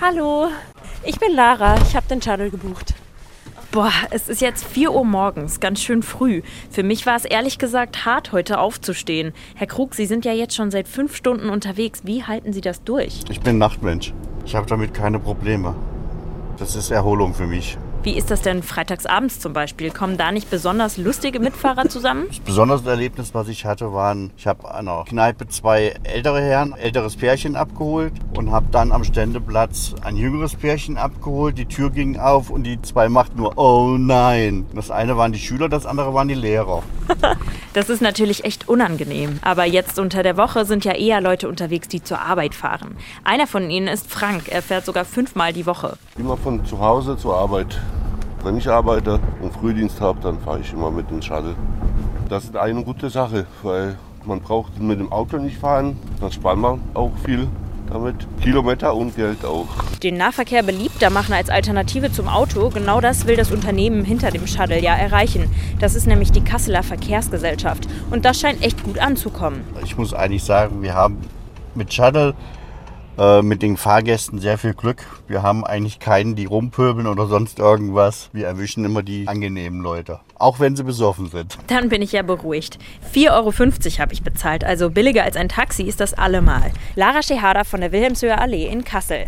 Hallo, ich bin Lara. Ich habe den Shuttle gebucht. Boah, es ist jetzt 4 Uhr morgens, ganz schön früh. Für mich war es ehrlich gesagt hart, heute aufzustehen. Herr Krug, Sie sind ja jetzt schon seit fünf Stunden unterwegs. Wie halten Sie das durch? Ich bin Nachtmensch. Ich habe damit keine Probleme. Das ist Erholung für mich. Wie ist das denn freitagsabends zum Beispiel? Kommen da nicht besonders lustige Mitfahrer zusammen? Das besondere Erlebnis, was ich hatte, waren, ich habe an einer Kneipe zwei ältere Herren, älteres Pärchen abgeholt und habe dann am Ständeplatz ein jüngeres Pärchen abgeholt. Die Tür ging auf und die zwei machten nur, oh nein. Das eine waren die Schüler, das andere waren die Lehrer. Das ist natürlich echt unangenehm. Aber jetzt unter der Woche sind ja eher Leute unterwegs, die zur Arbeit fahren. Einer von ihnen ist Frank. Er fährt sogar fünfmal die Woche. Immer von zu Hause zur Arbeit. Wenn ich arbeite und Frühdienst habe, dann fahre ich immer mit dem Shuttle. Das ist eine gute Sache, weil man braucht mit dem Auto nicht fahren. Dann spart man auch viel damit. Kilometer und Geld auch. Den Nahverkehr beliebter machen als Alternative zum Auto, genau das will das Unternehmen hinter dem Shuttle ja erreichen. Das ist nämlich die Kasseler Verkehrsgesellschaft. Und das scheint echt gut anzukommen. Ich muss eigentlich sagen, wir haben mit Shuttle äh, mit den Fahrgästen sehr viel Glück. Wir haben eigentlich keinen, die rumpöbeln oder sonst irgendwas. Wir erwischen immer die angenehmen Leute, auch wenn sie besoffen sind. Dann bin ich ja beruhigt. 4,50 Euro habe ich bezahlt, also billiger als ein Taxi ist das allemal. Lara Schehada von der Wilhelmshöher Allee in Kassel.